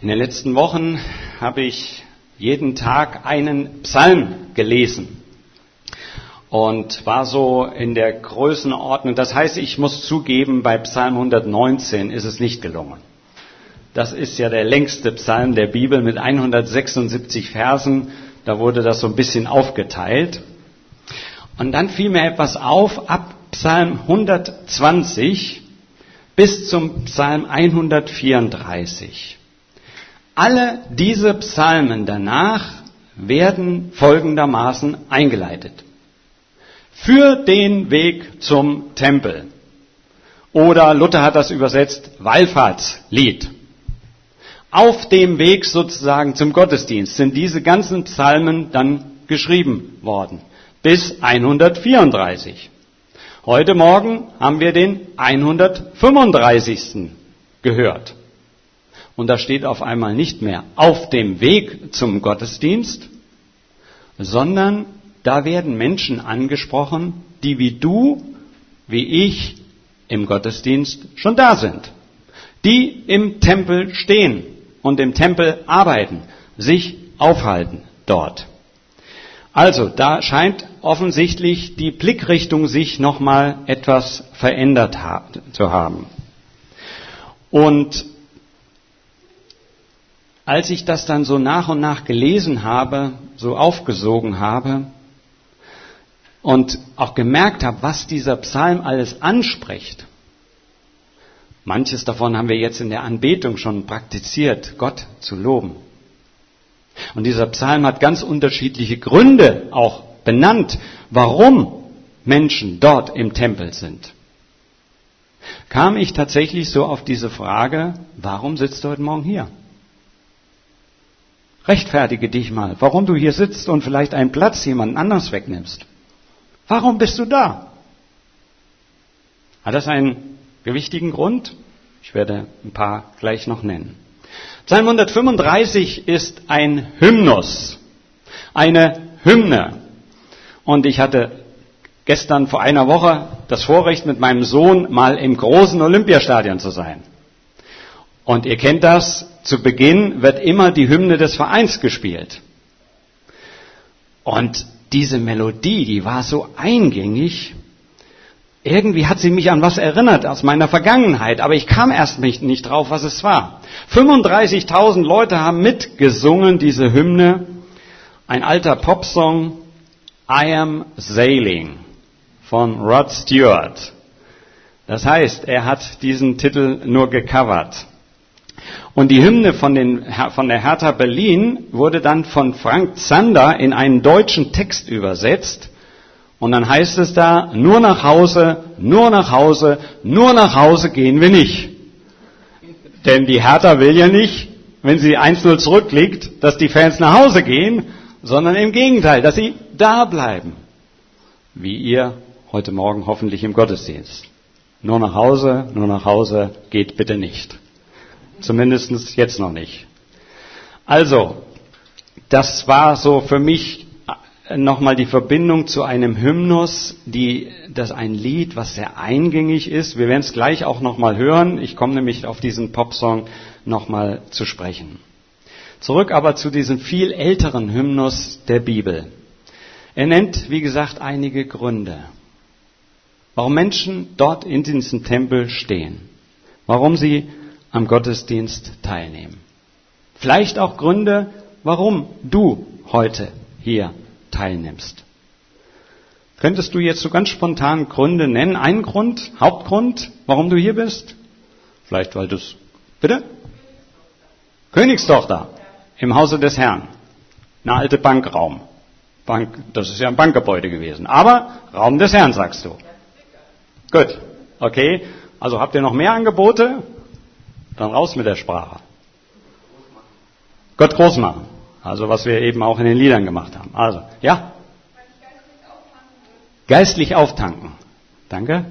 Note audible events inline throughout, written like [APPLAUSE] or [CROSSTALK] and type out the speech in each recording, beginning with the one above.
In den letzten Wochen habe ich jeden Tag einen Psalm gelesen und war so in der Größenordnung. Das heißt, ich muss zugeben, bei Psalm 119 ist es nicht gelungen. Das ist ja der längste Psalm der Bibel mit 176 Versen. Da wurde das so ein bisschen aufgeteilt. Und dann fiel mir etwas auf, ab Psalm 120 bis zum Psalm 134. Alle diese Psalmen danach werden folgendermaßen eingeleitet. Für den Weg zum Tempel. Oder Luther hat das übersetzt, Wallfahrtslied. Auf dem Weg sozusagen zum Gottesdienst sind diese ganzen Psalmen dann geschrieben worden. Bis 134. Heute Morgen haben wir den 135. gehört. Und da steht auf einmal nicht mehr auf dem Weg zum Gottesdienst, sondern da werden Menschen angesprochen, die wie du, wie ich im Gottesdienst schon da sind. Die im Tempel stehen und im Tempel arbeiten, sich aufhalten dort. Also, da scheint offensichtlich die Blickrichtung sich nochmal etwas verändert zu haben. Und als ich das dann so nach und nach gelesen habe, so aufgesogen habe und auch gemerkt habe, was dieser Psalm alles anspricht, manches davon haben wir jetzt in der Anbetung schon praktiziert, Gott zu loben. Und dieser Psalm hat ganz unterschiedliche Gründe auch benannt, warum Menschen dort im Tempel sind. Kam ich tatsächlich so auf diese Frage, warum sitzt du heute Morgen hier? Rechtfertige dich mal, warum du hier sitzt und vielleicht einen Platz jemand anders wegnimmst. Warum bist du da? Hat das einen gewichtigen Grund? Ich werde ein paar gleich noch nennen. Psalm 135 ist ein Hymnus, eine Hymne. Und ich hatte gestern vor einer Woche das Vorrecht, mit meinem Sohn mal im großen Olympiastadion zu sein. Und ihr kennt das, zu Beginn wird immer die Hymne des Vereins gespielt. Und diese Melodie, die war so eingängig, irgendwie hat sie mich an was erinnert aus meiner Vergangenheit, aber ich kam erst nicht drauf, was es war. 35.000 Leute haben mitgesungen diese Hymne, ein alter Popsong, I Am Sailing von Rod Stewart. Das heißt, er hat diesen Titel nur gecovert. Und die Hymne von, den, von der Hertha Berlin wurde dann von Frank Zander in einen deutschen Text übersetzt. Und dann heißt es da, nur nach Hause, nur nach Hause, nur nach Hause gehen wir nicht. Denn die Hertha will ja nicht, wenn sie 1-0 zurückliegt, dass die Fans nach Hause gehen, sondern im Gegenteil, dass sie da bleiben. Wie ihr heute Morgen hoffentlich im Gottesdienst. Nur nach Hause, nur nach Hause geht bitte nicht. Zumindest jetzt noch nicht. Also, das war so für mich nochmal die Verbindung zu einem Hymnus, die, das ein Lied, was sehr eingängig ist. Wir werden es gleich auch nochmal hören. Ich komme nämlich auf diesen Popsong nochmal zu sprechen. Zurück aber zu diesem viel älteren Hymnus der Bibel. Er nennt, wie gesagt, einige Gründe, warum Menschen dort in diesem Tempel stehen, warum sie am Gottesdienst teilnehmen. Vielleicht auch Gründe, warum du heute hier teilnimmst. Könntest du jetzt so ganz spontan Gründe nennen? Einen Grund, Hauptgrund, warum du hier bist? Vielleicht weil du es, bitte? Königstochter im Hause des Herrn. Eine alte Bankraum. Bank, das ist ja ein Bankgebäude gewesen. Aber Raum des Herrn, sagst du. Gut. Okay. Also habt ihr noch mehr Angebote? Dann raus mit der Sprache. Gott groß machen. Also was wir eben auch in den Liedern gemacht haben. Also, ja? Geistlich auftanken. Danke.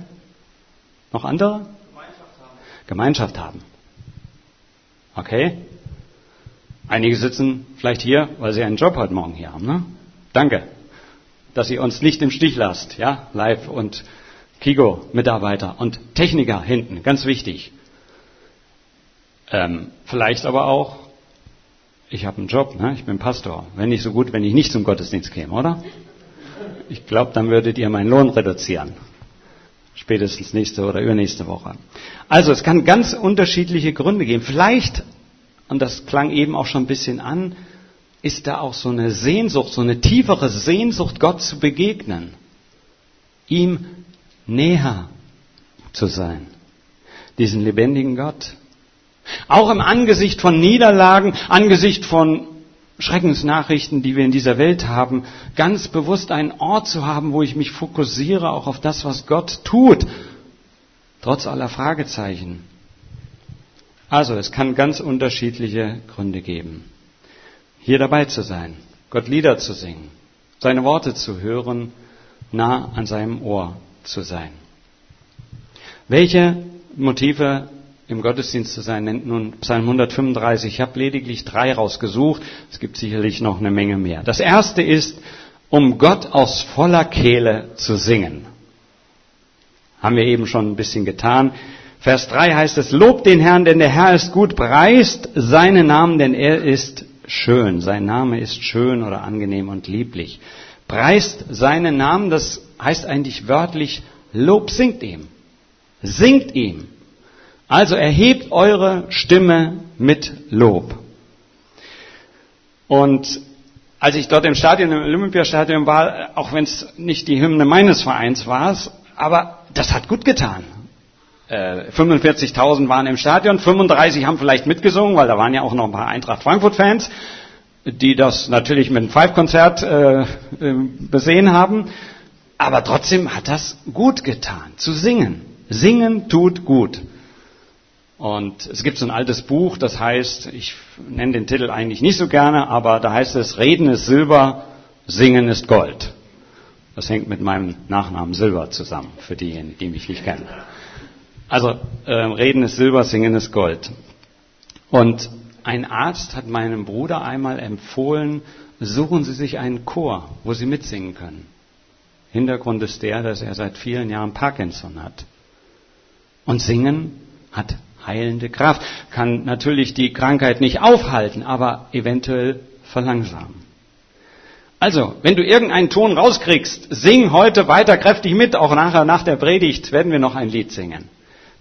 Noch andere? Gemeinschaft haben. Gemeinschaft haben. Okay. Einige sitzen vielleicht hier, weil sie einen Job heute Morgen hier haben. Ne? Danke, dass ihr uns nicht im Stich lasst. Ja, Live und Kigo-Mitarbeiter und Techniker hinten, ganz wichtig. Ähm, vielleicht aber auch Ich habe einen Job, ne? ich bin Pastor. Wenn nicht so gut, wenn ich nicht zum Gottesdienst käme, oder? Ich glaube, dann würdet ihr meinen Lohn reduzieren. Spätestens nächste oder übernächste Woche. Also es kann ganz unterschiedliche Gründe geben. Vielleicht, und das klang eben auch schon ein bisschen an, ist da auch so eine Sehnsucht, so eine tiefere Sehnsucht, Gott zu begegnen. Ihm näher zu sein. Diesen lebendigen Gott. Auch im Angesicht von Niederlagen, Angesicht von Schreckensnachrichten, die wir in dieser Welt haben, ganz bewusst einen Ort zu haben, wo ich mich fokussiere, auch auf das, was Gott tut, trotz aller Fragezeichen. Also, es kann ganz unterschiedliche Gründe geben, hier dabei zu sein, Gott Lieder zu singen, seine Worte zu hören, nah an seinem Ohr zu sein. Welche Motive im Gottesdienst zu sein, nennt nun Psalm 135. Ich habe lediglich drei rausgesucht. Es gibt sicherlich noch eine Menge mehr. Das erste ist, um Gott aus voller Kehle zu singen. Haben wir eben schon ein bisschen getan. Vers 3 heißt es, Lobt den Herrn, denn der Herr ist gut, preist seinen Namen, denn er ist schön. Sein Name ist schön oder angenehm und lieblich. Preist seinen Namen, das heißt eigentlich wörtlich, Lob singt ihm. Singt ihm. Also erhebt eure Stimme mit Lob. Und als ich dort im Stadion, im Olympiastadion war, auch wenn es nicht die Hymne meines Vereins war, aber das hat gut getan. Äh, 45.000 waren im Stadion, 35 haben vielleicht mitgesungen, weil da waren ja auch noch ein paar Eintracht Frankfurt-Fans, die das natürlich mit einem Five-Konzert äh, äh, besehen haben. Aber trotzdem hat das gut getan, zu singen. Singen tut gut. Und es gibt so ein altes Buch, das heißt, ich nenne den Titel eigentlich nicht so gerne, aber da heißt es, Reden ist Silber, Singen ist Gold. Das hängt mit meinem Nachnamen Silber zusammen, für diejenigen, die mich nicht kennen. Also äh, Reden ist Silber, Singen ist Gold. Und ein Arzt hat meinem Bruder einmal empfohlen, suchen Sie sich einen Chor, wo Sie mitsingen können. Hintergrund ist der, dass er seit vielen Jahren Parkinson hat. Und singen hat heilende Kraft. Kann natürlich die Krankheit nicht aufhalten, aber eventuell verlangsamen. Also, wenn du irgendeinen Ton rauskriegst, sing heute weiter kräftig mit, auch nachher nach der Predigt werden wir noch ein Lied singen.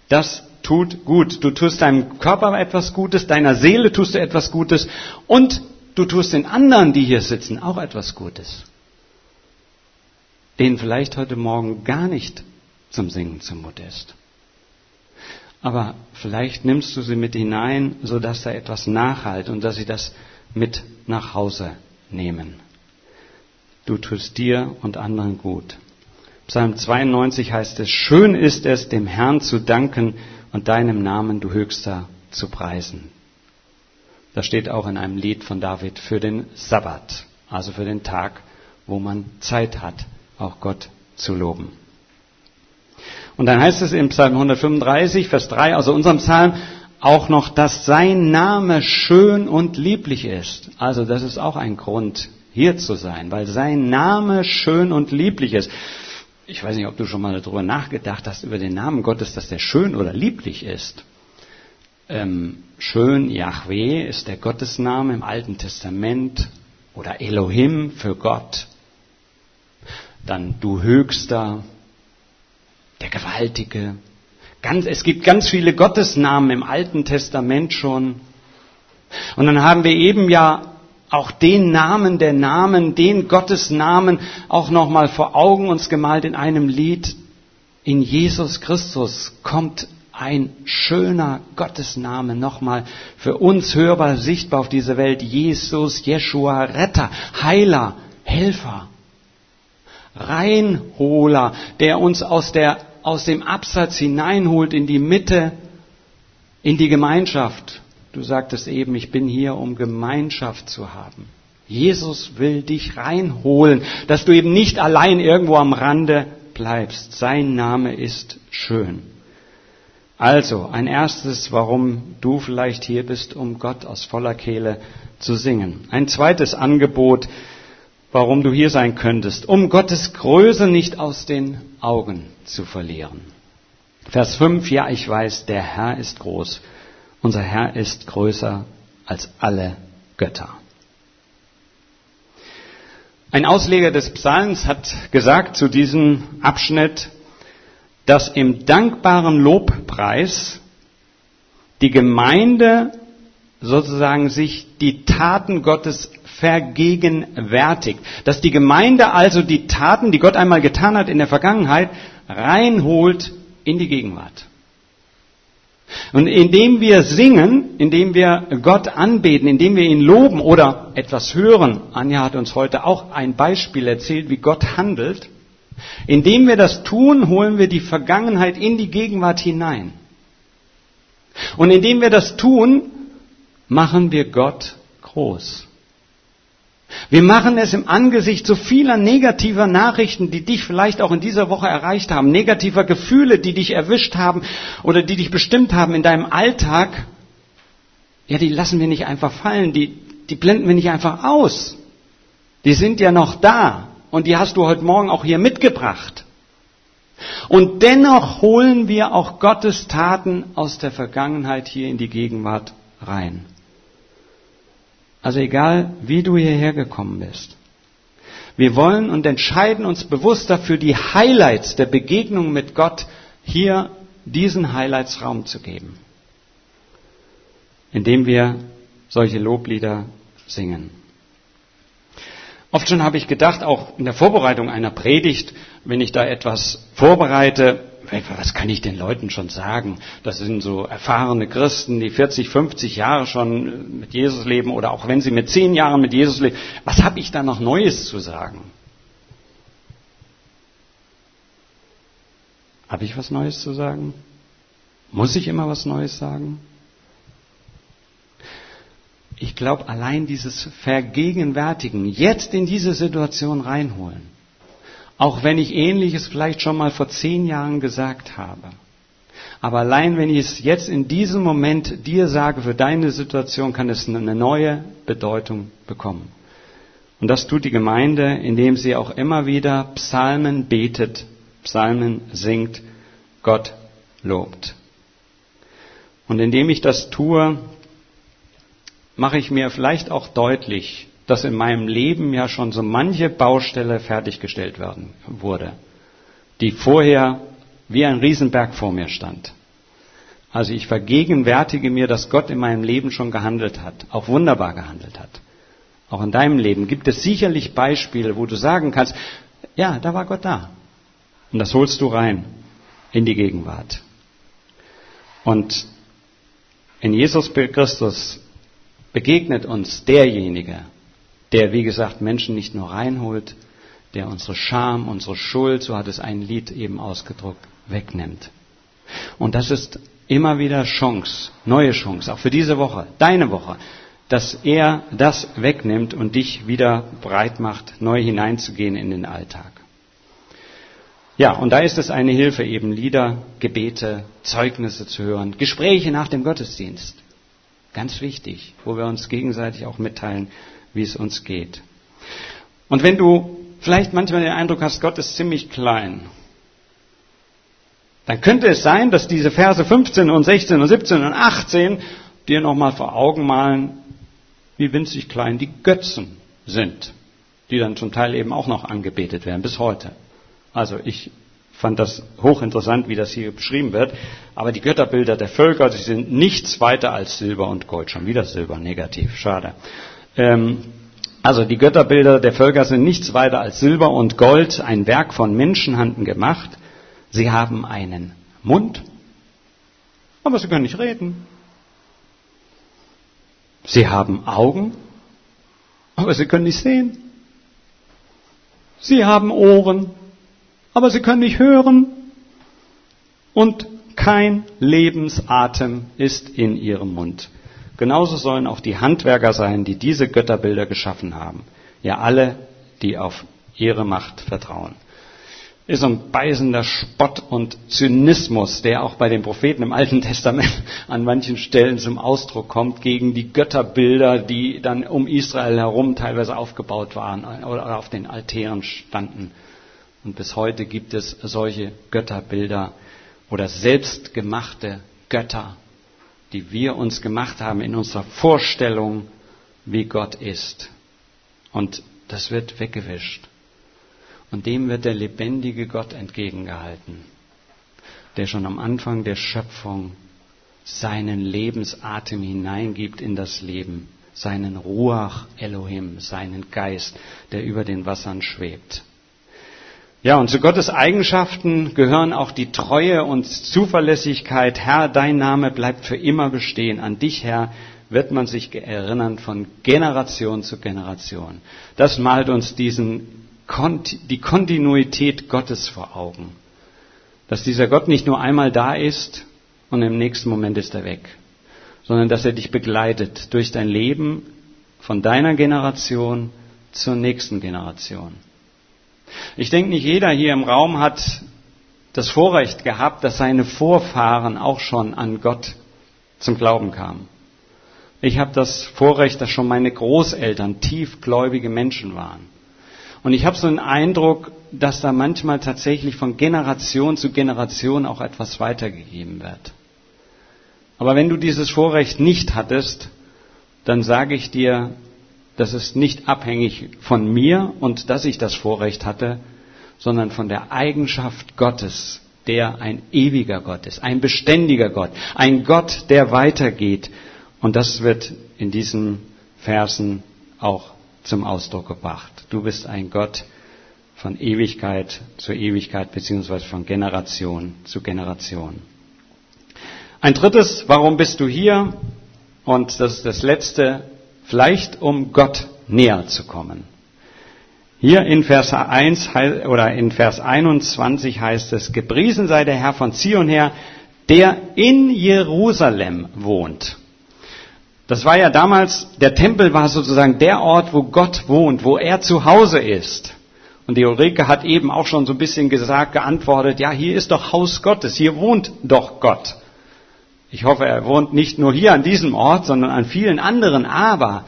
Das tut gut. Du tust deinem Körper etwas Gutes, deiner Seele tust du etwas Gutes und du tust den anderen, die hier sitzen, auch etwas Gutes. Denen vielleicht heute Morgen gar nicht zum Singen zumute ist aber vielleicht nimmst du sie mit hinein, sodass da etwas nachhalt und dass sie das mit nach Hause nehmen. Du tust dir und anderen gut. Psalm 92 heißt es, schön ist es, dem Herrn zu danken und deinem Namen, du Höchster, zu preisen. Das steht auch in einem Lied von David für den Sabbat, also für den Tag, wo man Zeit hat, auch Gott zu loben. Und dann heißt es im Psalm 135, Vers 3, also unserem Psalm, auch noch, dass sein Name schön und lieblich ist. Also das ist auch ein Grund, hier zu sein, weil sein Name schön und lieblich ist. Ich weiß nicht, ob du schon mal darüber nachgedacht hast, über den Namen Gottes, dass der schön oder lieblich ist. Ähm, schön, Yahweh ist der Gottesname im Alten Testament oder Elohim für Gott. Dann du Höchster, der Gewaltige. Ganz, es gibt ganz viele Gottesnamen im Alten Testament schon. Und dann haben wir eben ja auch den Namen der Namen, den Gottesnamen auch nochmal vor Augen uns gemalt in einem Lied. In Jesus Christus kommt ein schöner Gottesname nochmal für uns hörbar, sichtbar auf diese Welt. Jesus, Jeshua, Retter, Heiler, Helfer. Reinholer, der uns aus, der, aus dem Absatz hineinholt in die Mitte, in die Gemeinschaft. Du sagtest eben, ich bin hier, um Gemeinschaft zu haben. Jesus will dich reinholen, dass du eben nicht allein irgendwo am Rande bleibst. Sein Name ist schön. Also, ein erstes, warum du vielleicht hier bist, um Gott aus voller Kehle zu singen. Ein zweites Angebot, warum du hier sein könntest, um Gottes Größe nicht aus den Augen zu verlieren. Vers 5, ja, ich weiß, der Herr ist groß. Unser Herr ist größer als alle Götter. Ein Ausleger des Psalms hat gesagt zu diesem Abschnitt, dass im dankbaren Lobpreis die Gemeinde sozusagen sich die Taten Gottes vergegenwärtigt. Dass die Gemeinde also die Taten, die Gott einmal getan hat in der Vergangenheit, reinholt in die Gegenwart. Und indem wir singen, indem wir Gott anbeten, indem wir ihn loben oder etwas hören, Anja hat uns heute auch ein Beispiel erzählt, wie Gott handelt, indem wir das tun, holen wir die Vergangenheit in die Gegenwart hinein. Und indem wir das tun, machen wir Gott groß. Wir machen es im Angesicht so vieler negativer Nachrichten, die dich vielleicht auch in dieser Woche erreicht haben, negativer Gefühle, die dich erwischt haben oder die dich bestimmt haben in deinem Alltag. Ja, die lassen wir nicht einfach fallen, die, die blenden wir nicht einfach aus. Die sind ja noch da und die hast du heute Morgen auch hier mitgebracht. Und dennoch holen wir auch Gottes Taten aus der Vergangenheit hier in die Gegenwart rein. Also egal, wie du hierher gekommen bist. Wir wollen und entscheiden uns bewusst dafür, die Highlights der Begegnung mit Gott hier diesen Highlights Raum zu geben. Indem wir solche Loblieder singen. Oft schon habe ich gedacht, auch in der Vorbereitung einer Predigt, wenn ich da etwas vorbereite, was kann ich den Leuten schon sagen? Das sind so erfahrene Christen, die 40, 50 Jahre schon mit Jesus leben oder auch wenn sie mit 10 Jahren mit Jesus leben. Was habe ich da noch Neues zu sagen? Habe ich was Neues zu sagen? Muss ich immer was Neues sagen? Ich glaube, allein dieses Vergegenwärtigen, jetzt in diese Situation reinholen, auch wenn ich ähnliches vielleicht schon mal vor zehn Jahren gesagt habe. Aber allein wenn ich es jetzt in diesem Moment dir sage, für deine Situation kann es eine neue Bedeutung bekommen. Und das tut die Gemeinde, indem sie auch immer wieder Psalmen betet, Psalmen singt, Gott lobt. Und indem ich das tue, mache ich mir vielleicht auch deutlich, dass in meinem Leben ja schon so manche Baustelle fertiggestellt werden wurde, die vorher wie ein Riesenberg vor mir stand. Also ich vergegenwärtige mir, dass Gott in meinem Leben schon gehandelt hat, auch wunderbar gehandelt hat. Auch in deinem Leben gibt es sicherlich Beispiele, wo du sagen kannst, ja, da war Gott da. Und das holst du rein in die Gegenwart. Und in Jesus Christus begegnet uns derjenige, der, wie gesagt, Menschen nicht nur reinholt, der unsere Scham, unsere Schuld, so hat es ein Lied eben ausgedruckt, wegnimmt. Und das ist immer wieder Chance, neue Chance, auch für diese Woche, deine Woche, dass er das wegnimmt und dich wieder breit macht, neu hineinzugehen in den Alltag. Ja, und da ist es eine Hilfe, eben Lieder, Gebete, Zeugnisse zu hören, Gespräche nach dem Gottesdienst. Ganz wichtig, wo wir uns gegenseitig auch mitteilen, wie es uns geht. Und wenn du vielleicht manchmal den Eindruck hast, Gott ist ziemlich klein, dann könnte es sein, dass diese Verse 15 und 16 und 17 und 18 dir nochmal vor Augen malen, wie winzig klein die Götzen sind, die dann zum Teil eben auch noch angebetet werden, bis heute. Also ich fand das hochinteressant, wie das hier beschrieben wird. Aber die Götterbilder der Völker, sie sind nichts weiter als Silber und Gold. Schon wieder Silber, negativ, schade. Ähm, also die Götterbilder der Völker sind nichts weiter als Silber und Gold, ein Werk von Menschenhanden gemacht. Sie haben einen Mund, aber sie können nicht reden. Sie haben Augen, aber sie können nicht sehen. Sie haben Ohren, aber sie können nicht hören. Und kein Lebensatem ist in ihrem Mund. Genauso sollen auch die Handwerker sein, die diese Götterbilder geschaffen haben. Ja, alle, die auf ihre Macht vertrauen. Ist ein beißender Spott und Zynismus, der auch bei den Propheten im Alten Testament [LAUGHS] an manchen Stellen zum Ausdruck kommt, gegen die Götterbilder, die dann um Israel herum teilweise aufgebaut waren oder auf den Altären standen. Und bis heute gibt es solche Götterbilder oder selbstgemachte Götter, die wir uns gemacht haben in unserer Vorstellung wie Gott ist. Und das wird weggewischt. Und dem wird der lebendige Gott entgegengehalten, der schon am Anfang der Schöpfung seinen Lebensatem hineingibt in das Leben, seinen Ruach Elohim, seinen Geist, der über den Wassern schwebt. Ja, und zu Gottes Eigenschaften gehören auch die Treue und Zuverlässigkeit. Herr, dein Name bleibt für immer bestehen. An dich, Herr, wird man sich erinnern von Generation zu Generation. Das malt uns diesen, die Kontinuität Gottes vor Augen. Dass dieser Gott nicht nur einmal da ist und im nächsten Moment ist er weg, sondern dass er dich begleitet durch dein Leben von deiner Generation zur nächsten Generation. Ich denke, nicht jeder hier im Raum hat das Vorrecht gehabt, dass seine Vorfahren auch schon an Gott zum Glauben kamen. Ich habe das Vorrecht, dass schon meine Großeltern tiefgläubige Menschen waren. Und ich habe so einen Eindruck, dass da manchmal tatsächlich von Generation zu Generation auch etwas weitergegeben wird. Aber wenn du dieses Vorrecht nicht hattest, dann sage ich dir, das ist nicht abhängig von mir und dass ich das Vorrecht hatte, sondern von der Eigenschaft Gottes, der ein ewiger Gott ist, ein beständiger Gott, ein Gott, der weitergeht. Und das wird in diesen Versen auch zum Ausdruck gebracht. Du bist ein Gott von Ewigkeit zu Ewigkeit beziehungsweise von Generation zu Generation. Ein drittes, warum bist du hier? Und das ist das letzte, vielleicht um Gott näher zu kommen. Hier in Vers 1 oder in Vers 21 heißt es, gepriesen sei der Herr von Zion her, der in Jerusalem wohnt. Das war ja damals, der Tempel war sozusagen der Ort, wo Gott wohnt, wo er zu Hause ist. Und die Ulrike hat eben auch schon so ein bisschen gesagt, geantwortet, ja, hier ist doch Haus Gottes, hier wohnt doch Gott. Ich hoffe, er wohnt nicht nur hier an diesem Ort, sondern an vielen anderen. Aber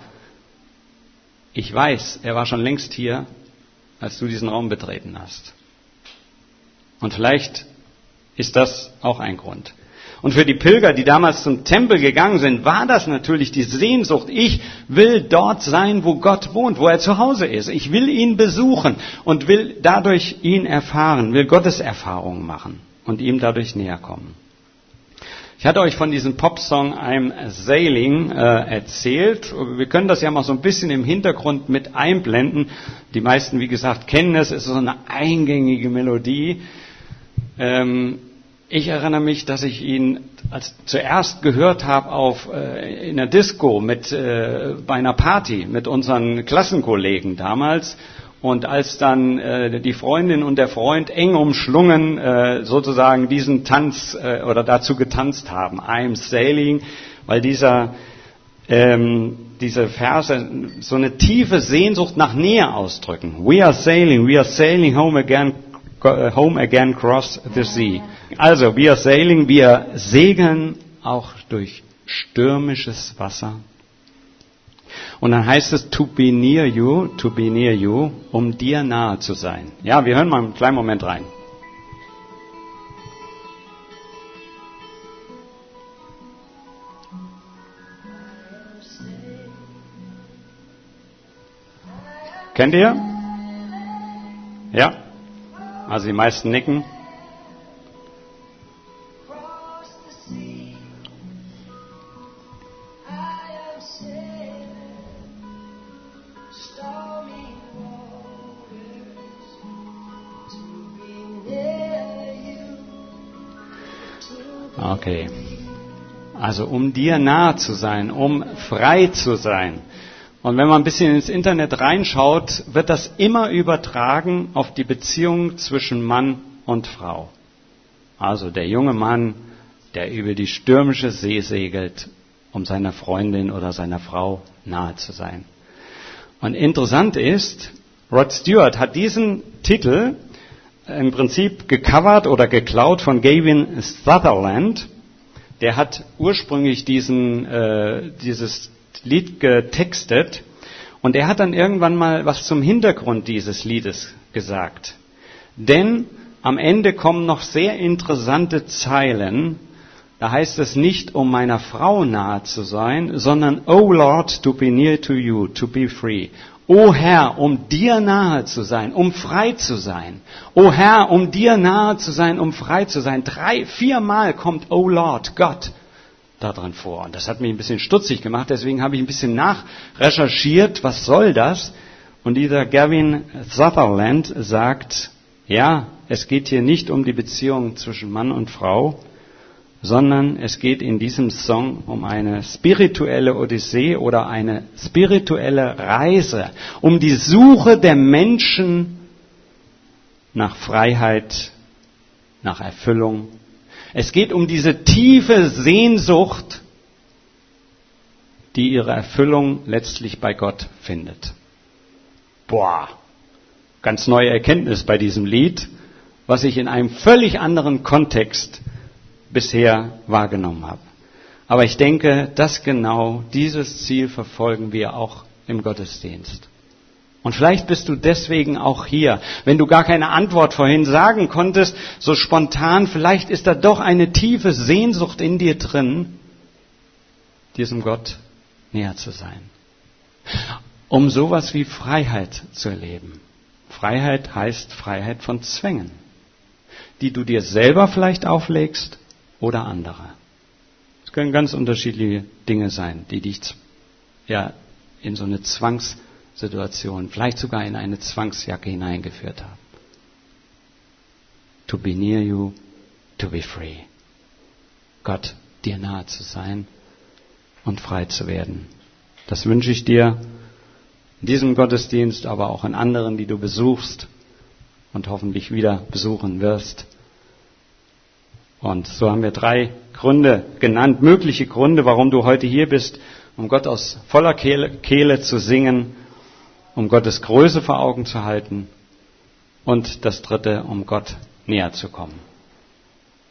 ich weiß, er war schon längst hier, als du diesen Raum betreten hast. Und vielleicht ist das auch ein Grund. Und für die Pilger, die damals zum Tempel gegangen sind, war das natürlich die Sehnsucht. Ich will dort sein, wo Gott wohnt, wo er zu Hause ist. Ich will ihn besuchen und will dadurch ihn erfahren, will Gottes Erfahrungen machen und ihm dadurch näher kommen. Ich hatte euch von diesem Popsong I'm Sailing äh, erzählt. Wir können das ja mal so ein bisschen im Hintergrund mit einblenden. Die meisten, wie gesagt, kennen es. Es ist so eine eingängige Melodie. Ähm, ich erinnere mich, dass ich ihn als zuerst gehört habe auf äh, in der Disco mit äh, bei einer Party mit unseren Klassenkollegen damals und als dann äh, die Freundin und der Freund eng umschlungen äh, sozusagen diesen Tanz äh, oder dazu getanzt haben, I'm sailing, weil dieser ähm, diese Verse so eine tiefe Sehnsucht nach Nähe ausdrücken. We are sailing, we are sailing home again, home again cross the sea. Also, we are sailing, wir segeln auch durch stürmisches Wasser. Und dann heißt es to be near you, to be near you, um dir nahe zu sein. Ja, wir hören mal einen kleinen Moment rein. Kennt ihr? Ja? Also die meisten nicken. Also um dir nahe zu sein, um frei zu sein. Und wenn man ein bisschen ins Internet reinschaut, wird das immer übertragen auf die Beziehung zwischen Mann und Frau. Also der junge Mann, der über die stürmische See segelt, um seiner Freundin oder seiner Frau nahe zu sein. Und interessant ist, Rod Stewart hat diesen Titel im Prinzip gecovert oder geklaut von Gavin Sutherland. Der hat ursprünglich diesen, äh, dieses Lied getextet und er hat dann irgendwann mal was zum Hintergrund dieses Liedes gesagt. Denn am Ende kommen noch sehr interessante Zeilen, da heißt es nicht, um meiner Frau nahe zu sein, sondern, O Lord, to be near to you, to be free. O Herr, um dir nahe zu sein, um frei zu sein. O Herr, um dir nahe zu sein, um frei zu sein. Drei, viermal kommt O Lord, Gott, da drin vor. Und das hat mich ein bisschen stutzig gemacht, deswegen habe ich ein bisschen nachrecherchiert, was soll das? Und dieser Gavin Sutherland sagt, ja, es geht hier nicht um die Beziehung zwischen Mann und Frau, sondern es geht in diesem Song um eine spirituelle Odyssee oder eine spirituelle Reise, um die Suche der Menschen nach Freiheit, nach Erfüllung. Es geht um diese tiefe Sehnsucht, die ihre Erfüllung letztlich bei Gott findet. Boah, ganz neue Erkenntnis bei diesem Lied, was ich in einem völlig anderen Kontext bisher wahrgenommen habe. Aber ich denke, dass genau dieses Ziel verfolgen wir auch im Gottesdienst. Und vielleicht bist du deswegen auch hier. Wenn du gar keine Antwort vorhin sagen konntest, so spontan, vielleicht ist da doch eine tiefe Sehnsucht in dir drin, diesem Gott näher zu sein. Um sowas wie Freiheit zu erleben. Freiheit heißt Freiheit von Zwängen, die du dir selber vielleicht auflegst oder andere. Es können ganz unterschiedliche Dinge sein, die dich ja in so eine Zwangssituation, vielleicht sogar in eine Zwangsjacke hineingeführt haben. To be near you, to be free. Gott dir nahe zu sein und frei zu werden. Das wünsche ich dir in diesem Gottesdienst, aber auch in anderen, die du besuchst und hoffentlich wieder besuchen wirst. Und so haben wir drei Gründe genannt, mögliche Gründe, warum du heute hier bist, um Gott aus voller Kehle, Kehle zu singen, um Gottes Größe vor Augen zu halten und das dritte, um Gott näher zu kommen.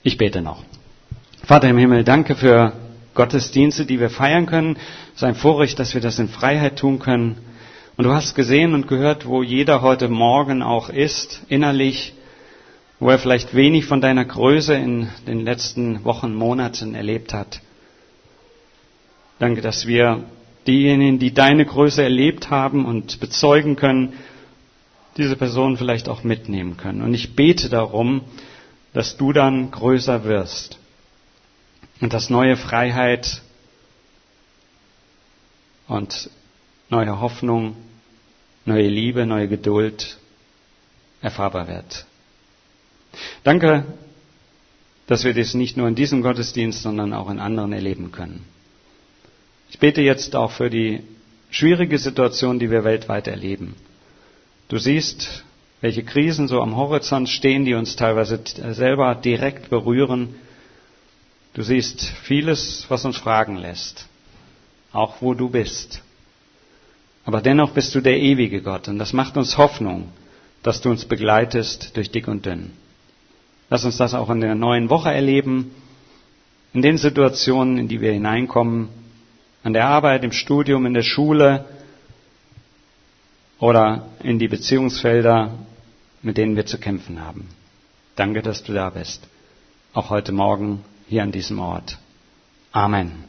Ich bete noch. Vater im Himmel, danke für Gottesdienste, die wir feiern können. Es ist ein Vorrecht, dass wir das in Freiheit tun können. Und du hast gesehen und gehört, wo jeder heute Morgen auch ist, innerlich, wo er vielleicht wenig von deiner Größe in den letzten Wochen, Monaten erlebt hat. Danke, dass wir diejenigen, die deine Größe erlebt haben und bezeugen können, diese Person vielleicht auch mitnehmen können. Und ich bete darum, dass du dann größer wirst und dass neue Freiheit und neue Hoffnung, neue Liebe, neue Geduld erfahrbar wird. Danke, dass wir das nicht nur in diesem Gottesdienst, sondern auch in anderen erleben können. Ich bete jetzt auch für die schwierige Situation, die wir weltweit erleben. Du siehst, welche Krisen so am Horizont stehen, die uns teilweise selber direkt berühren. Du siehst vieles, was uns fragen lässt, auch wo du bist. Aber dennoch bist du der ewige Gott und das macht uns Hoffnung, dass du uns begleitest durch dick und dünn. Lass uns das auch in der neuen Woche erleben, in den Situationen, in die wir hineinkommen, an der Arbeit, im Studium, in der Schule oder in die Beziehungsfelder, mit denen wir zu kämpfen haben. Danke, dass du da bist. Auch heute Morgen hier an diesem Ort. Amen.